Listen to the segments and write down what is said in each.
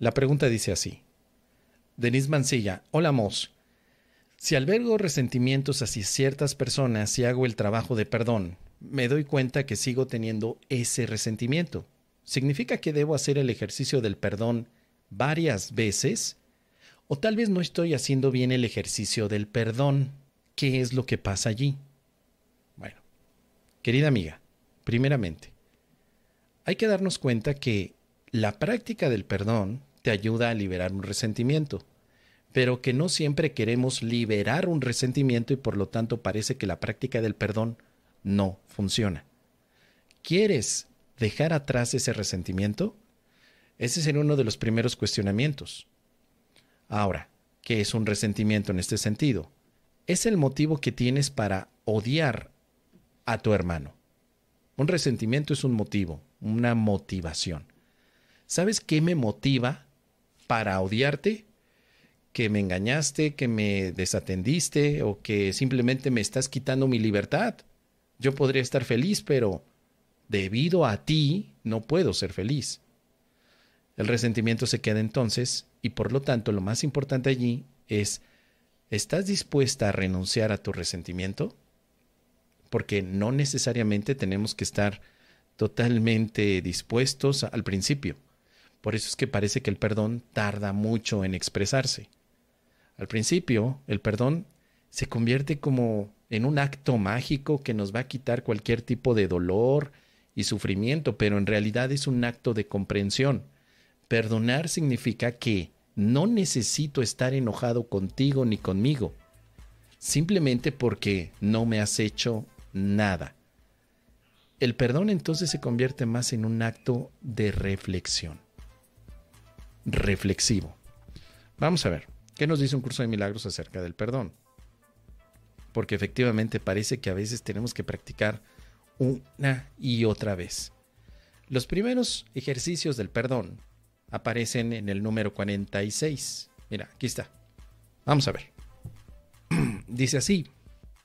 La pregunta dice así. Denise Mancilla, hola Mos. Si albergo resentimientos hacia ciertas personas y hago el trabajo de perdón, me doy cuenta que sigo teniendo ese resentimiento. ¿Significa que debo hacer el ejercicio del perdón varias veces? ¿O tal vez no estoy haciendo bien el ejercicio del perdón? ¿Qué es lo que pasa allí? Bueno, querida amiga, primeramente, hay que darnos cuenta que la práctica del perdón te ayuda a liberar un resentimiento pero que no siempre queremos liberar un resentimiento y por lo tanto parece que la práctica del perdón no funciona. ¿Quieres dejar atrás ese resentimiento? Ese sería uno de los primeros cuestionamientos. Ahora, ¿qué es un resentimiento en este sentido? Es el motivo que tienes para odiar a tu hermano. Un resentimiento es un motivo, una motivación. ¿Sabes qué me motiva para odiarte? que me engañaste, que me desatendiste o que simplemente me estás quitando mi libertad. Yo podría estar feliz, pero debido a ti no puedo ser feliz. El resentimiento se queda entonces y por lo tanto lo más importante allí es, ¿estás dispuesta a renunciar a tu resentimiento? Porque no necesariamente tenemos que estar totalmente dispuestos al principio. Por eso es que parece que el perdón tarda mucho en expresarse. Al principio, el perdón se convierte como en un acto mágico que nos va a quitar cualquier tipo de dolor y sufrimiento, pero en realidad es un acto de comprensión. Perdonar significa que no necesito estar enojado contigo ni conmigo, simplemente porque no me has hecho nada. El perdón entonces se convierte más en un acto de reflexión. Reflexivo. Vamos a ver. ¿Qué nos dice un curso de milagros acerca del perdón? Porque efectivamente parece que a veces tenemos que practicar una y otra vez. Los primeros ejercicios del perdón aparecen en el número 46. Mira, aquí está. Vamos a ver. Dice así,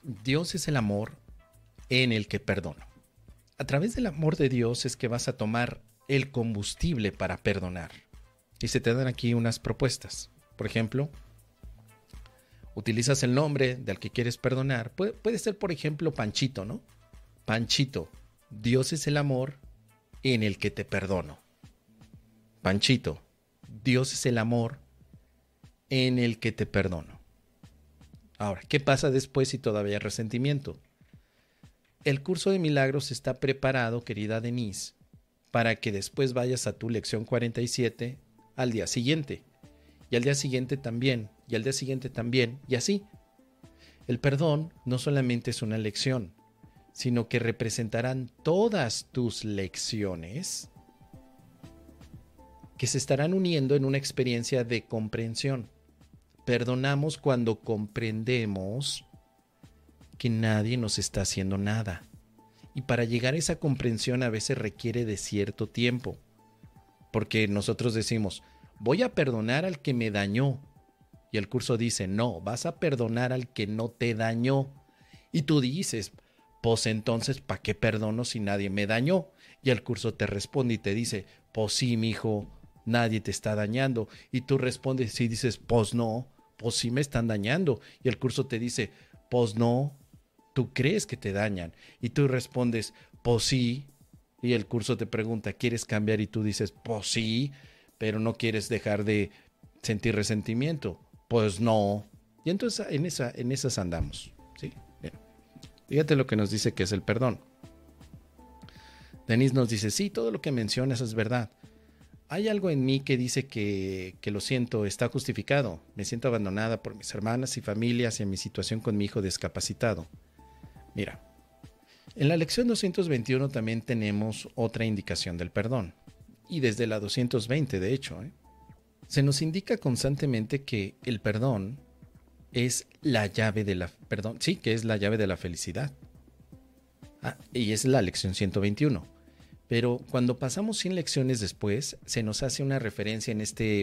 Dios es el amor en el que perdono. A través del amor de Dios es que vas a tomar el combustible para perdonar. Y se te dan aquí unas propuestas. Por ejemplo, utilizas el nombre del que quieres perdonar. Puede, ser, por ejemplo, Panchito, ¿no? Panchito, Dios es el amor en el que te perdono. Panchito, Dios es el amor en el que te perdono. Ahora, ¿qué pasa después si todavía hay resentimiento? El curso de milagros está preparado, querida Denise, para que después vayas a tu lección 47 al día siguiente. Y al día siguiente también y al día siguiente también, y así. El perdón no solamente es una lección, sino que representarán todas tus lecciones que se estarán uniendo en una experiencia de comprensión. Perdonamos cuando comprendemos que nadie nos está haciendo nada. Y para llegar a esa comprensión a veces requiere de cierto tiempo. Porque nosotros decimos, voy a perdonar al que me dañó, y el curso dice, no, vas a perdonar al que no te dañó. Y tú dices, pues entonces, ¿para qué perdono si nadie me dañó? Y el curso te responde y te dice, pues sí, mi hijo, nadie te está dañando. Y tú respondes y dices, pues no, pues sí me están dañando. Y el curso te dice, pues no, tú crees que te dañan. Y tú respondes, pues sí. Y el curso te pregunta, ¿quieres cambiar? Y tú dices, pues sí, pero no quieres dejar de sentir resentimiento. Pues no. Y entonces en, esa, en esas andamos. ¿sí? Fíjate lo que nos dice que es el perdón. Denise nos dice, sí, todo lo que mencionas es verdad. Hay algo en mí que dice que, que, lo siento, está justificado. Me siento abandonada por mis hermanas y familias y en mi situación con mi hijo discapacitado. Mira, en la lección 221 también tenemos otra indicación del perdón. Y desde la 220, de hecho. ¿eh? Se nos indica constantemente que el perdón es la llave de la perdón, sí, que es la llave de la felicidad. Ah, y es la lección 121. Pero cuando pasamos 100 lecciones después, se nos hace una referencia en este,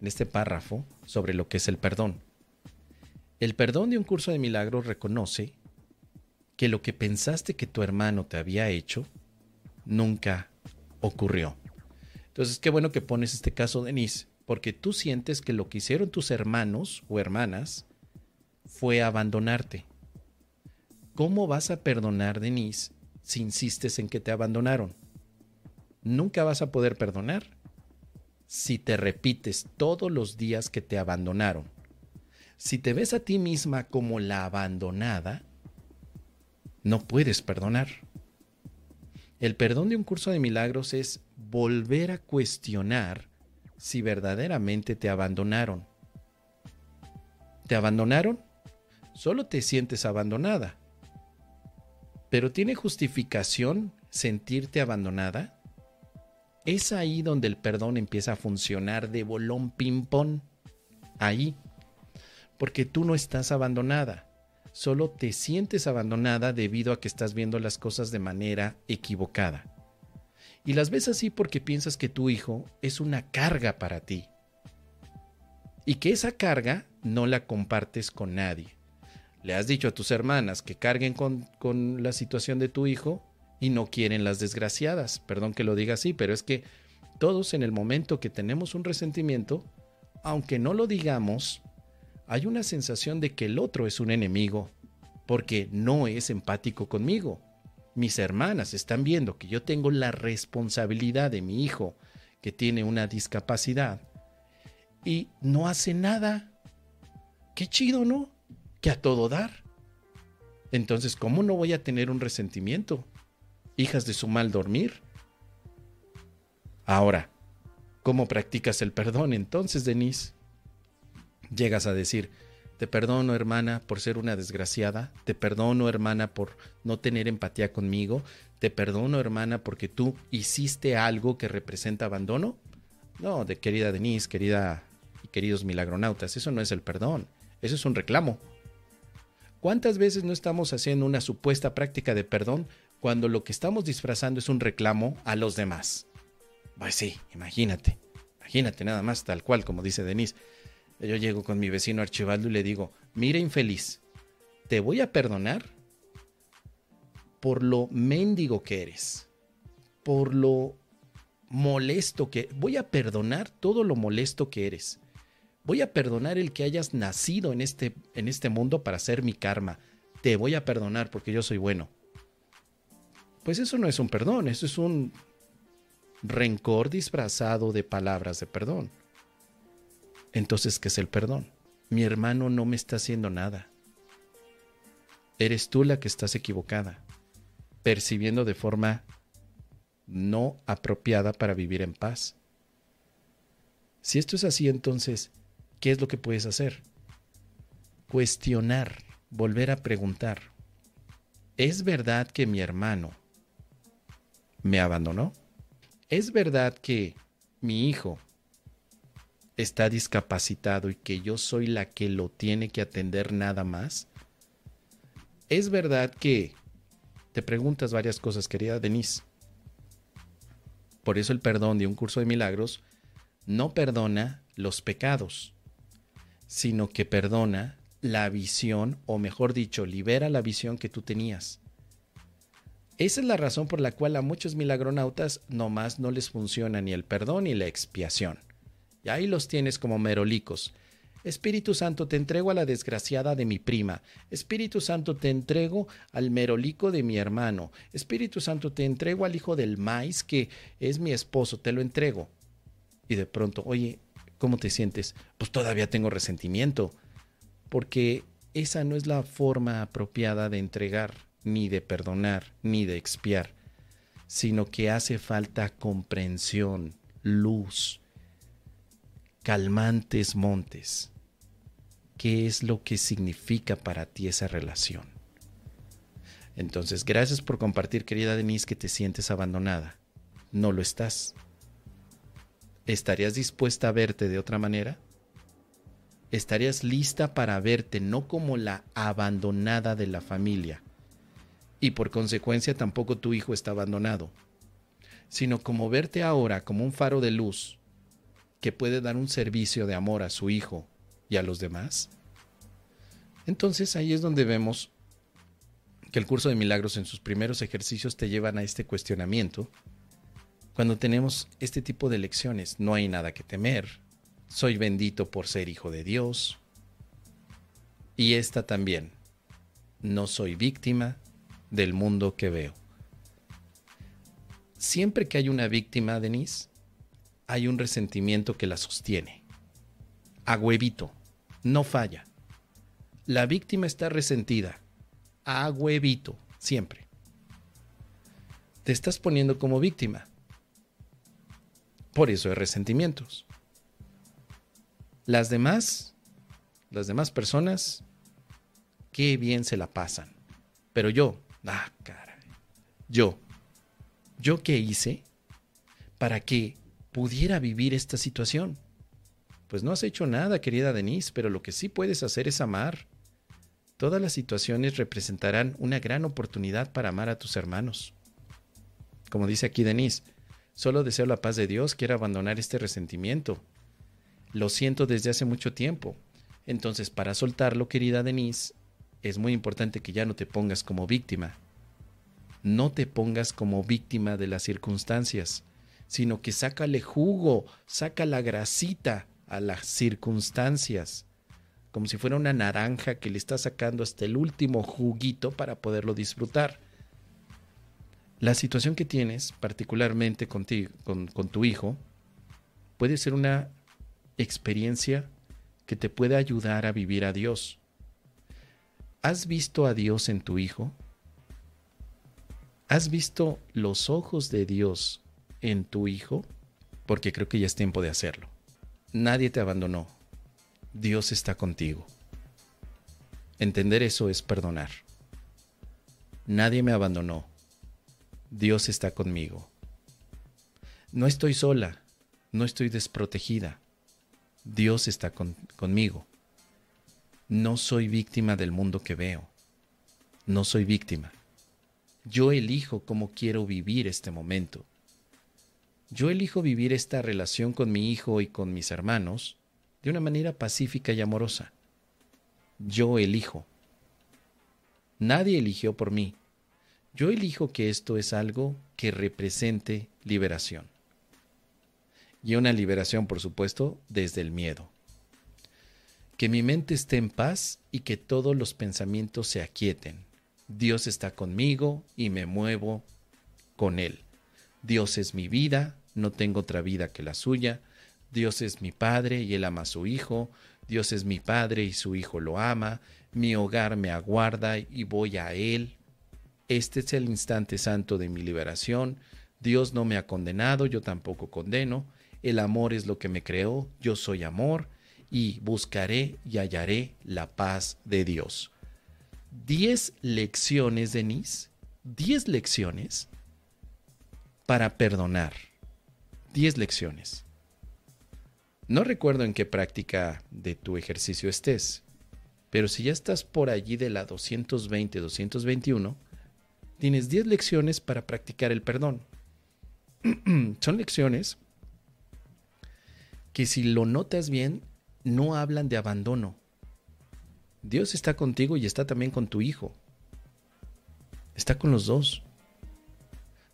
en este párrafo sobre lo que es el perdón. El perdón de un curso de milagros reconoce que lo que pensaste que tu hermano te había hecho nunca ocurrió. Entonces, qué bueno que pones este caso, Denise, porque tú sientes que lo que hicieron tus hermanos o hermanas fue abandonarte. ¿Cómo vas a perdonar, Denise, si insistes en que te abandonaron? Nunca vas a poder perdonar si te repites todos los días que te abandonaron. Si te ves a ti misma como la abandonada, no puedes perdonar. El perdón de un curso de milagros es volver a cuestionar si verdaderamente te abandonaron. ¿Te abandonaron? Solo te sientes abandonada. ¿Pero tiene justificación sentirte abandonada? Es ahí donde el perdón empieza a funcionar de bolón ping-pong. Ahí. Porque tú no estás abandonada. Solo te sientes abandonada debido a que estás viendo las cosas de manera equivocada. Y las ves así porque piensas que tu hijo es una carga para ti. Y que esa carga no la compartes con nadie. Le has dicho a tus hermanas que carguen con, con la situación de tu hijo y no quieren las desgraciadas. Perdón que lo diga así, pero es que todos en el momento que tenemos un resentimiento, aunque no lo digamos, hay una sensación de que el otro es un enemigo, porque no es empático conmigo mis hermanas están viendo que yo tengo la responsabilidad de mi hijo que tiene una discapacidad y no hace nada. Qué chido, ¿no? Que a todo dar. Entonces, ¿cómo no voy a tener un resentimiento? Hijas de su mal dormir. Ahora, ¿cómo practicas el perdón entonces, Denise? Llegas a decir, te perdono, hermana, por ser una desgraciada. Te perdono, hermana, por no tener empatía conmigo. Te perdono, hermana, porque tú hiciste algo que representa abandono. No, de querida Denise, querida y queridos milagronautas, eso no es el perdón. Eso es un reclamo. ¿Cuántas veces no estamos haciendo una supuesta práctica de perdón cuando lo que estamos disfrazando es un reclamo a los demás? Pues sí, imagínate. Imagínate nada más tal cual como dice Denise. Yo llego con mi vecino Archibaldo y le digo, mira infeliz, te voy a perdonar por lo mendigo que eres, por lo molesto que... Voy a perdonar todo lo molesto que eres. Voy a perdonar el que hayas nacido en este, en este mundo para ser mi karma. Te voy a perdonar porque yo soy bueno. Pues eso no es un perdón, eso es un rencor disfrazado de palabras de perdón. Entonces, ¿qué es el perdón? Mi hermano no me está haciendo nada. Eres tú la que estás equivocada, percibiendo de forma no apropiada para vivir en paz. Si esto es así, entonces, ¿qué es lo que puedes hacer? Cuestionar, volver a preguntar. ¿Es verdad que mi hermano me abandonó? ¿Es verdad que mi hijo está discapacitado y que yo soy la que lo tiene que atender nada más? Es verdad que te preguntas varias cosas, querida Denise. Por eso el perdón de un curso de milagros no perdona los pecados, sino que perdona la visión, o mejor dicho, libera la visión que tú tenías. Esa es la razón por la cual a muchos milagronautas nomás no les funciona ni el perdón ni la expiación. Y ahí los tienes como merolicos. Espíritu Santo, te entrego a la desgraciada de mi prima. Espíritu Santo, te entrego al merolico de mi hermano. Espíritu Santo, te entrego al hijo del maíz que es mi esposo, te lo entrego. Y de pronto, oye, ¿cómo te sientes? Pues todavía tengo resentimiento, porque esa no es la forma apropiada de entregar, ni de perdonar, ni de expiar, sino que hace falta comprensión, luz, calmantes montes. ¿Qué es lo que significa para ti esa relación? Entonces, gracias por compartir, querida Denise, que te sientes abandonada. No lo estás. ¿Estarías dispuesta a verte de otra manera? ¿Estarías lista para verte no como la abandonada de la familia? Y por consecuencia tampoco tu hijo está abandonado, sino como verte ahora como un faro de luz que puede dar un servicio de amor a su hijo y a los demás? Entonces ahí es donde vemos que el curso de milagros en sus primeros ejercicios te llevan a este cuestionamiento. Cuando tenemos este tipo de lecciones, no hay nada que temer, soy bendito por ser hijo de Dios. Y esta también, no soy víctima del mundo que veo. Siempre que hay una víctima, Denise, hay un resentimiento que la sostiene. A huevito, no falla. La víctima está resentida. A huevito, siempre. Te estás poniendo como víctima. Por eso hay resentimientos. Las demás, las demás personas, qué bien se la pasan. Pero yo, ah, caray, yo, ¿yo qué hice para que pudiera vivir esta situación? Pues no has hecho nada, querida Denise, pero lo que sí puedes hacer es amar. Todas las situaciones representarán una gran oportunidad para amar a tus hermanos. Como dice aquí Denise, solo deseo la paz de Dios, quiero abandonar este resentimiento. Lo siento desde hace mucho tiempo. Entonces, para soltarlo, querida Denise, es muy importante que ya no te pongas como víctima. No te pongas como víctima de las circunstancias, sino que sácale jugo, saca la grasita a las circunstancias, como si fuera una naranja que le está sacando hasta el último juguito para poderlo disfrutar. La situación que tienes, particularmente con, con tu hijo, puede ser una experiencia que te puede ayudar a vivir a Dios. ¿Has visto a Dios en tu hijo? ¿Has visto los ojos de Dios en tu hijo? Porque creo que ya es tiempo de hacerlo. Nadie te abandonó. Dios está contigo. Entender eso es perdonar. Nadie me abandonó. Dios está conmigo. No estoy sola, no estoy desprotegida. Dios está conmigo. No soy víctima del mundo que veo. No soy víctima. Yo elijo cómo quiero vivir este momento. Yo elijo vivir esta relación con mi hijo y con mis hermanos de una manera pacífica y amorosa. Yo elijo. Nadie eligió por mí. Yo elijo que esto es algo que represente liberación. Y una liberación, por supuesto, desde el miedo. Que mi mente esté en paz y que todos los pensamientos se aquieten. Dios está conmigo y me muevo con Él. Dios es mi vida, no tengo otra vida que la suya. Dios es mi Padre y Él ama a su Hijo. Dios es mi Padre y su Hijo lo ama. Mi hogar me aguarda y voy a Él. Este es el instante santo de mi liberación. Dios no me ha condenado, yo tampoco condeno. El amor es lo que me creó, yo soy amor y buscaré y hallaré la paz de Dios. Diez lecciones, Denise, diez lecciones para perdonar. Diez lecciones. No recuerdo en qué práctica de tu ejercicio estés, pero si ya estás por allí de la 220-221, tienes 10 lecciones para practicar el perdón. Son lecciones que si lo notas bien, no hablan de abandono. Dios está contigo y está también con tu hijo. Está con los dos.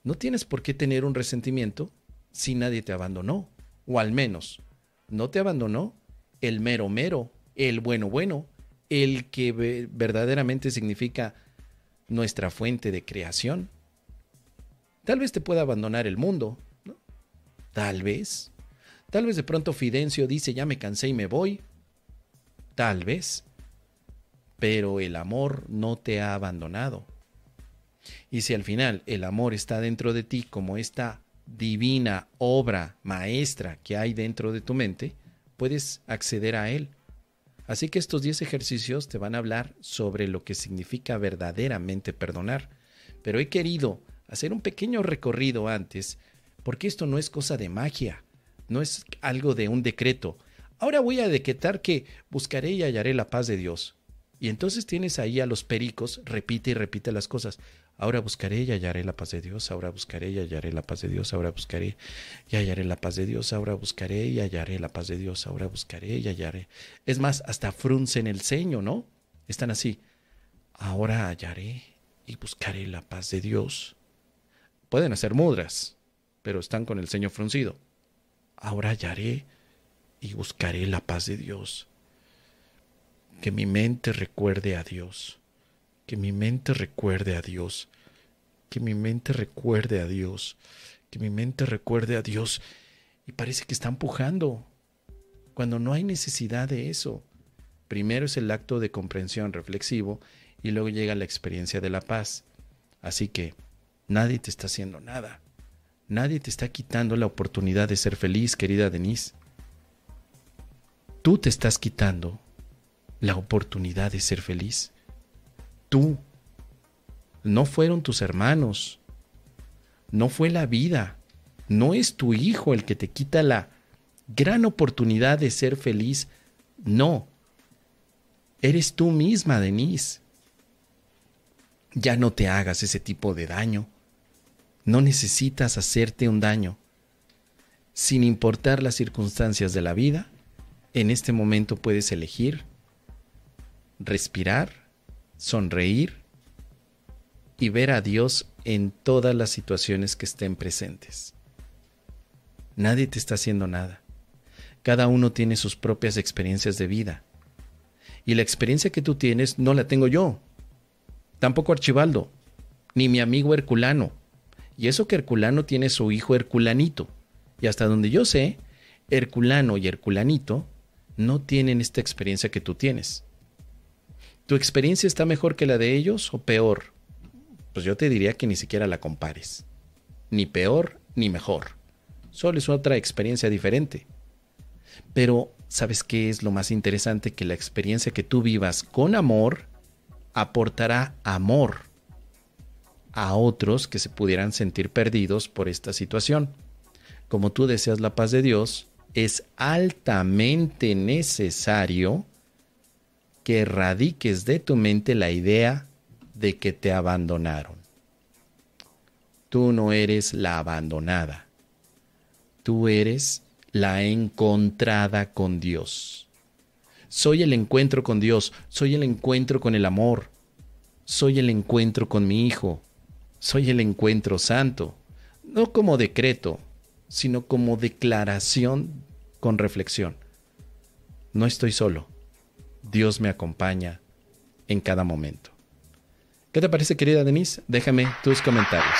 No tienes por qué tener un resentimiento si nadie te abandonó. O al menos, no te abandonó el mero mero, el bueno bueno, el que verdaderamente significa nuestra fuente de creación. Tal vez te pueda abandonar el mundo, ¿no? Tal vez. Tal vez de pronto Fidencio dice, ya me cansé y me voy. Tal vez. Pero el amor no te ha abandonado. Y si al final el amor está dentro de ti como esta divina obra maestra que hay dentro de tu mente, puedes acceder a él. Así que estos 10 ejercicios te van a hablar sobre lo que significa verdaderamente perdonar. Pero he querido hacer un pequeño recorrido antes, porque esto no es cosa de magia no es algo de un decreto. Ahora voy a decretar que buscaré y hallaré la paz de Dios. Y entonces tienes ahí a los pericos, repite y repite las cosas. Ahora buscaré y hallaré la paz de Dios, ahora buscaré y hallaré la paz de Dios, ahora buscaré y hallaré la paz de Dios, ahora buscaré y hallaré la paz de Dios, ahora buscaré y hallaré. Es más, hasta fruncen el ceño, ¿no? Están así. Ahora hallaré y buscaré la paz de Dios. Pueden hacer mudras, pero están con el ceño fruncido ahora hallaré y buscaré la paz de Dios. Que mi mente recuerde a Dios. Que mi mente recuerde a Dios. Que mi mente recuerde a Dios. Que mi mente recuerde a Dios. Y parece que está empujando cuando no hay necesidad de eso. Primero es el acto de comprensión reflexivo y luego llega la experiencia de la paz. Así que nadie te está haciendo nada. Nadie te está quitando la oportunidad de ser feliz, querida Denise. Tú te estás quitando la oportunidad de ser feliz. Tú. No fueron tus hermanos. No fue la vida. No es tu hijo el que te quita la gran oportunidad de ser feliz. No. Eres tú misma, Denise. Ya no te hagas ese tipo de daño. No necesitas hacerte un daño. Sin importar las circunstancias de la vida, en este momento puedes elegir respirar, sonreír y ver a Dios en todas las situaciones que estén presentes. Nadie te está haciendo nada. Cada uno tiene sus propias experiencias de vida. Y la experiencia que tú tienes no la tengo yo. Tampoco Archibaldo, ni mi amigo Herculano y eso que Herculano tiene su hijo Herculanito. Y hasta donde yo sé, Herculano y Herculanito no tienen esta experiencia que tú tienes. ¿Tu experiencia está mejor que la de ellos o peor? Pues yo te diría que ni siquiera la compares. Ni peor ni mejor. Solo es otra experiencia diferente. Pero, ¿sabes qué es lo más interesante? Que la experiencia que tú vivas con amor aportará amor a otros que se pudieran sentir perdidos por esta situación. Como tú deseas la paz de Dios, es altamente necesario que erradiques de tu mente la idea de que te abandonaron. Tú no eres la abandonada. Tú eres la encontrada con Dios. Soy el encuentro con Dios, soy el encuentro con el amor, soy el encuentro con mi Hijo, soy el encuentro santo, no como decreto, sino como declaración con reflexión. No estoy solo. Dios me acompaña en cada momento. ¿Qué te parece, querida Denise? Déjame tus comentarios.